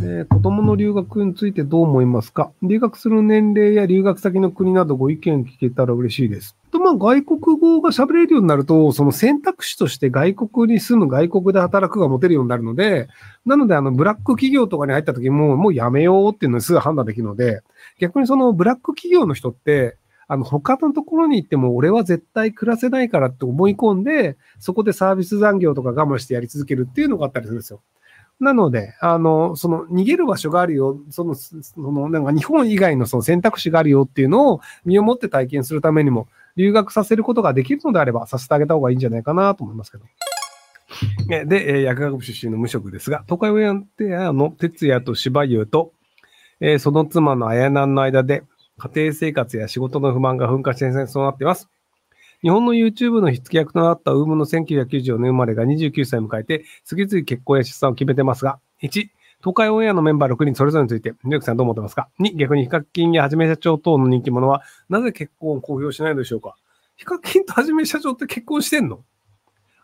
えー、子供の留学についてどう思いますか？留学する年齢や留学先の国などご意見聞けたら嬉しいです。と、まあ、外国語が喋れるようになると、その選択肢として外国に住む外国で働くが持てるようになるので、なので、あの、ブラック企業とかに入った時も、もうやめようっていうのにすぐ判断できるので、逆にそのブラック企業の人って、あの、他のところに行っても俺は絶対暮らせないからって思い込んで、そこでサービス残業とか我慢してやり続けるっていうのがあったりするんですよ。なので、あの、その逃げる場所があるよ、その、その、なんか日本以外のその選択肢があるよっていうのを身をもって体験するためにも、留学させることができるのであれば、させてあげた方がいいんじゃないかなと思いますけど。で、薬学部出身の無職ですが、東海オンエアテアの哲也と芝優と、えー、その妻の綾南の間で、家庭生活や仕事の不満が噴火して戦争になっています。日本の YouTube の火付け役となったウームの1994年生まれが29歳を迎えて、次々結婚や出産を決めてますが、1、東海オンエアのメンバー6人それぞれについて、ニューヨークさんどう思ってますか ?2、逆にヒカキンやはじめ社長等の人気者は、なぜ結婚を公表しないのでしょうか？ヒカキンとはじめ社長って結婚してんの？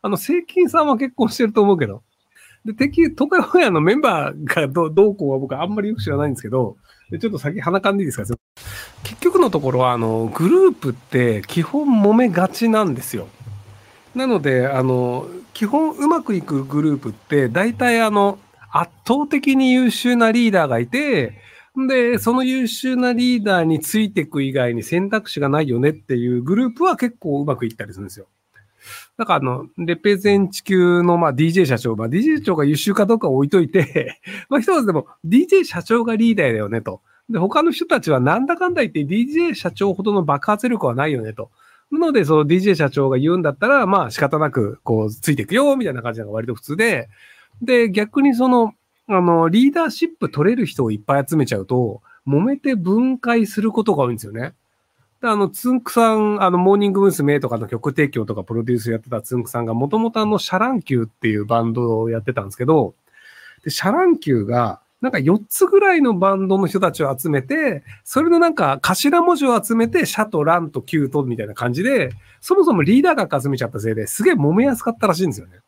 あの、セイキンさんは結婚してると思うけど。で、敵、東海オンエアのメンバーがどどうこうは僕はあんまりよく知らないんですけど、でちょっと先鼻かんでいいですか？のところは、あの、グループって基本揉めがちなんですよ。なので、あの、基本うまくいくグループって、大体あの、圧倒的に優秀なリーダーがいて、で、その優秀なリーダーについていく以外に選択肢がないよねっていうグループは結構うまくいったりするんですよ。だからあの、レペゼン地球のまあ DJ 社長、まあ DJ 社長が優秀かどうか置いといて まあ一つでも DJ 社長がリーダーだよねと。で、他の人たちはなんだかんだ言って DJ 社長ほどの爆発力はないよねと。なので、その DJ 社長が言うんだったら、まあ仕方なく、こう、ついていくよ、みたいな感じが割と普通で、で、逆にその、あの、リーダーシップ取れる人をいっぱい集めちゃうと、揉めて分解することが多いんですよね。で、あの、つんくさん、あの、モーニング娘。とかの曲提供とかプロデュースやってたつんくさんが、もともとあの、シャ乱Qっていうバンドをやってたんですけど、で、シャ乱Qが、なんか4つぐらいのバンドの人たちを集めて、それのなんか頭文字を集めて、シャとランとキュートみたいな感じで、そもそもリーダーが集めちゃったせいですげえ揉めやすかったらしいんですよね。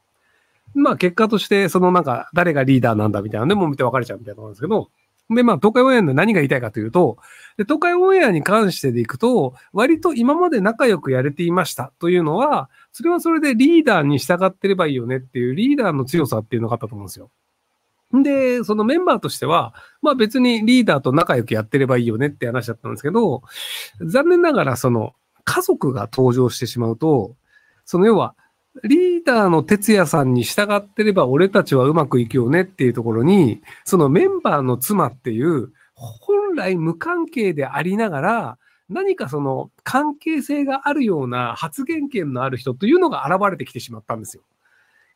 まあ結果として、そのなんか誰がリーダーなんだみたいなので揉めて別れちゃうみたいなところなんですけど、で、まあ、東海オンエアの何が言いたいかというと、で東海オンエアに関してでいくと、割と今まで仲良くやれていましたというのは、それはそれでリーダーに従ってればいいよねっていうリーダーの強さっていうのがあったと思うんですよ。で、そのメンバーとしては、まあ別にリーダーと仲良くやってればいいよねって話だったんですけど、残念ながらその家族が登場してしまうと、その要はリーダーの哲也さんに従ってれば俺たちはうまくいくよねっていうところに、そのメンバーの妻っていう、本来無関係でありながら、何かその関係性があるような発言権のある人というのが現れてきてしまったんですよ。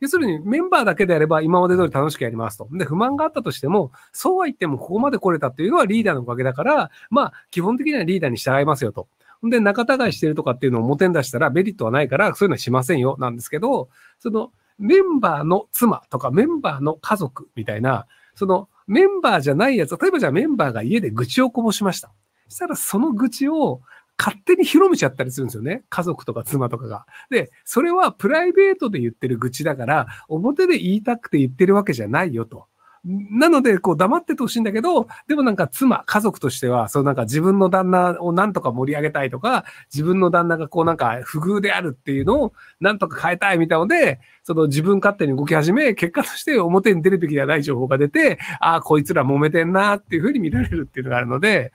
要するにメンバーだけであれば今まで通り楽しくやりますと。で、不満があったとしても、そうは言ってもここまで来れたっていうのはリーダーのおかげだから、まあ、基本的にはリーダーに従いますよと。で、仲違いしてるとかっていうのを表に出したらメリットはないから、そういうのはしませんよ、なんですけど、そのメンバーの妻とかメンバーの家族みたいな、そのメンバーじゃないやつ、例えばじゃあメンバーが家で愚痴をこぼしました。したらその愚痴を勝手に広めちゃったりするんですよね。家族とか妻とかが。で、それはプライベートで言ってる愚痴だから、表で言いたくて言ってるわけじゃないよと。なので、こう黙っててほしいんだけど、でもなんか妻、家族としては、そうなんか自分の旦那をなんとか盛り上げたいとか、自分の旦那がこうなんか不遇であるっていうのをなんとか変えたいみたいなので、その自分勝手に動き始め、結果として表に出るべきではない情報が出て、ああ、こいつら揉めてんなっていうふうに見られるっていうのがあるので、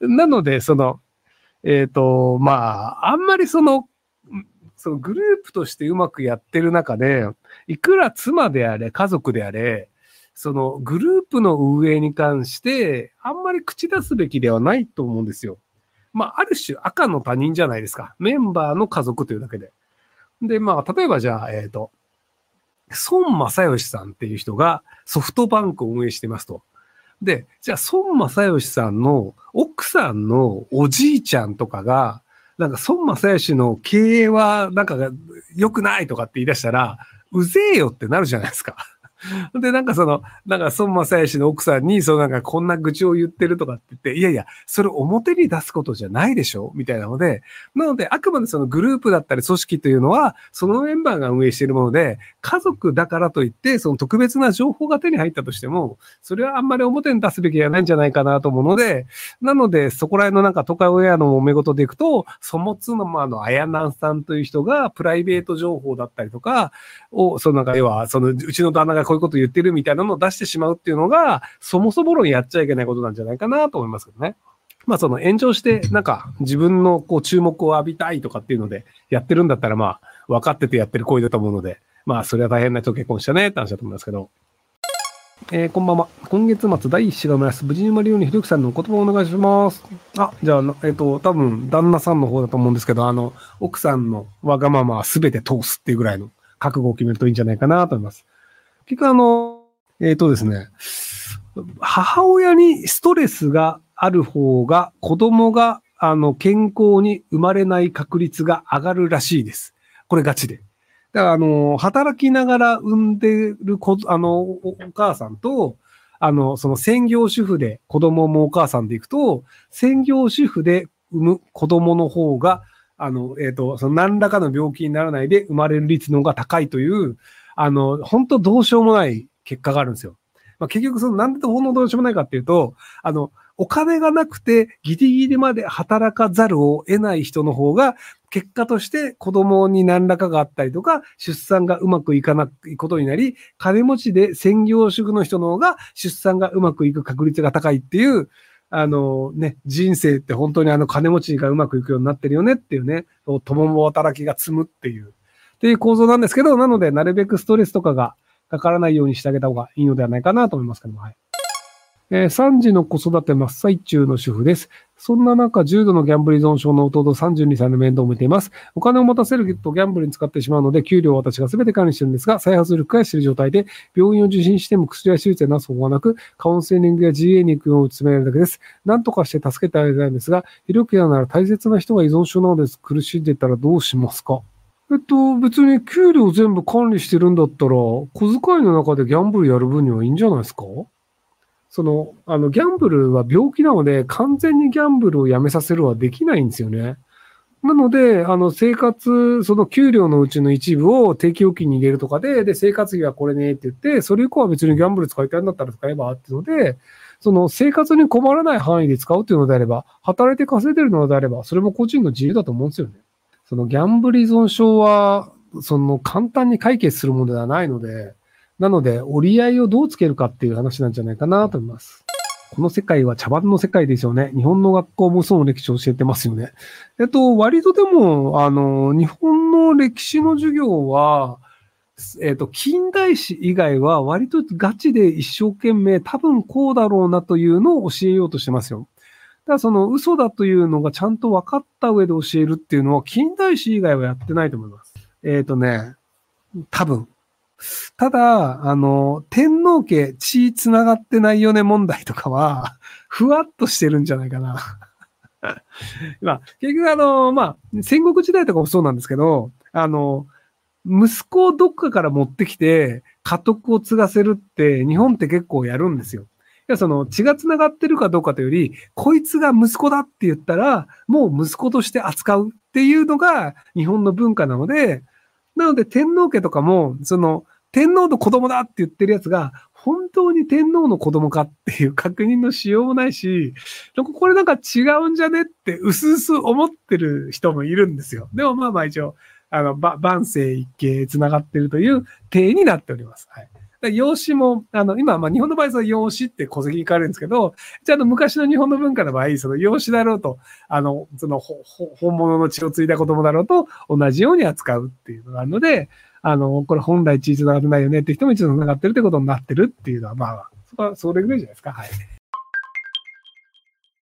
なので、その、えっ、ー、と、まあ、あんまりその、そのグループとしてうまくやってる中で、いくら妻であれ、家族であれ、そのグループの運営に関して、あんまり口出すべきではないと思うんですよ。まあ、ある種赤の他人じゃないですか。メンバーの家族というだけで。で、まあ、例えばじゃあ、えっ、ー、と、孫正義さんっていう人がソフトバンクを運営してますと。で、じゃあ孫正義さんの奥さんのおじいちゃんとかが、なんか孫正義の経営はなんか良くないとかって言い出したら、うぜえよってなるじゃないですか。で、なんかその、なんか孫正義の奥さんに、そうなんかこんな愚痴を言ってるとかって言って、いやいや、それ表に出すことじゃないでしょ？みたいなので、なので、あくまでそのグループだったり組織というのは、そのメンバーが運営しているもので、家族だからといって、その特別な情報が手に入ったとしても、それはあんまり表に出すべきじゃないんじゃないかなと思うので、なので、そこら辺のなんか都会親の揉め事でいくと、そもつの、まあ、の、あやなんさんという人が、プライベート情報だったりとか、を、そのなんか、要は、その、うちの旦那がこういうこと言ってるみたいなのを出してしまうっていうのが、そもそも論やっちゃいけないことなんじゃないかなと思いますけどね。まあその炎上して、なんか自分のこう注目を浴びたいとかっていうのでやってるんだったらまあ分かっててやってる行為だと思うので、まあそれは大変な人結婚したねって話だと思いますけど。えー、こんばんは。今月末第一子が生まれます。無事に生まれるようにひろきさんのお言葉をお願いします。あ、じゃあ、えっ、ー、と、多分、旦那さんの方だと思うんですけど、あの、奥さんのわがままは全て通すっていうぐらいの覚悟を決めるといいんじゃないかなと思います。結局あの、えっ、ー、とですね、母親にストレスがある方が子供があの健康に生まれない確率が上がるらしいです。これガチで。だから、あの、働きながら産んでる子、あの、お母さんと、あの、その専業主婦で子供もお母さんで行くと、専業主婦で産む子供の方が、あの、えっ、ー、と、その何らかの病気にならないで生まれる率の方が高いという、あの、本当どうしようもない結果があるんですよ。まあ、結局、そのなんでほんのどうしようもないかっていうと、あの、お金がなくてギリギリまで働かざるを得ない人の方が、結果として子供に何らかがあったりとか、出産がうまくいかないことになり、金持ちで専業主婦の人の方が出産がうまくいく確率が高いっていう、あのね、人生って本当にあの金持ちがうまくいくようになってるよねっていうね、共働きが積むっていう、っていう構造なんですけど、なのでなるべくストレスとかがかからないようにしてあげた方がいいのではないかなと思いますけども、はい。えー、3児の子育て真っ最中の主婦です。そんな中、重度のギャンブル依存症の弟32歳の面倒を見ています。お金を持たせるとギャンブルに使ってしまうので、給料を私が全て管理してるんですが、再発力がしている状態で、病院を受診しても薬や手術やなす方がなく、カウンセリングや GA に行くよう詰めるだけです。何とかして助けてあげたいんですが、医療ケアなら大切な人が依存症なのです。苦しんでたらどうしますか？えっと、別に給料全部管理してるんだったら、小遣いの中でギャンブルやる分にはいいんじゃないですか？その、あの、ギャンブルは病気なので、完全にギャンブルをやめさせるはできないんですよね。なので、あの、生活、その給料のうちの一部を定期預金に入れるとかで、で、生活費はこれねって言って、それ以降は別にギャンブル使いたいんだったら使えばっていうので、その生活に困らない範囲で使うっていうのであれば、働いて稼いでるのであれば、それも個人の自由だと思うんですよね。そのギャンブル依存症は、その簡単に解決するものではないので、なので、折り合いをどうつけるかっていう話なんじゃないかなと思います。この世界は茶番の世界ですよね。日本の学校もその歴史を教えてますよね。えっと、割とでも、あの、日本の歴史の授業は、えっと、近代史以外は割とガチで一生懸命多分こうだろうなというのを教えようとしてますよ。ただその嘘だというのがちゃんと分かった上で教えるっていうのは近代史以外はやってないと思います。えっ、ー、とね、多分。ただ、あの、天皇家血繋がってないよね問題とかは、ふわっとしてるんじゃないかな。まあ、結局あの、まあ、戦国時代とかもそうなんですけど、あの、息子をどっかから持ってきて、家督を継がせるって、日本って結構やるんですよ。や、その血が繋がってるかどうかというより、こいつが息子だって言ったら、もう息子として扱うっていうのが日本の文化なので、なので天皇家とかも、その天皇の子供だって言ってるやつが、本当に天皇の子供かっていう確認のしようもないし、これなんか違うんじゃねって薄々思ってる人もいるんですよ。でもまあまあ一応、あの、万世一系繋がってるという体になっております。はい。だ養子も、あの、今、まあ、日本の場合その養子って戸籍に変わるんですけど、じゃあ、の、昔の日本の文化の場合、その養子だろうと、あの、その、ほ、ほ本物の血を継いだ子供だろうと、同じように扱うっていうのがあるので、あの、これ本来血繋がってないよねって人も一度繋がってるってことになってるっていうのは、まあ、そこはそれぐらいじゃないですか。はい。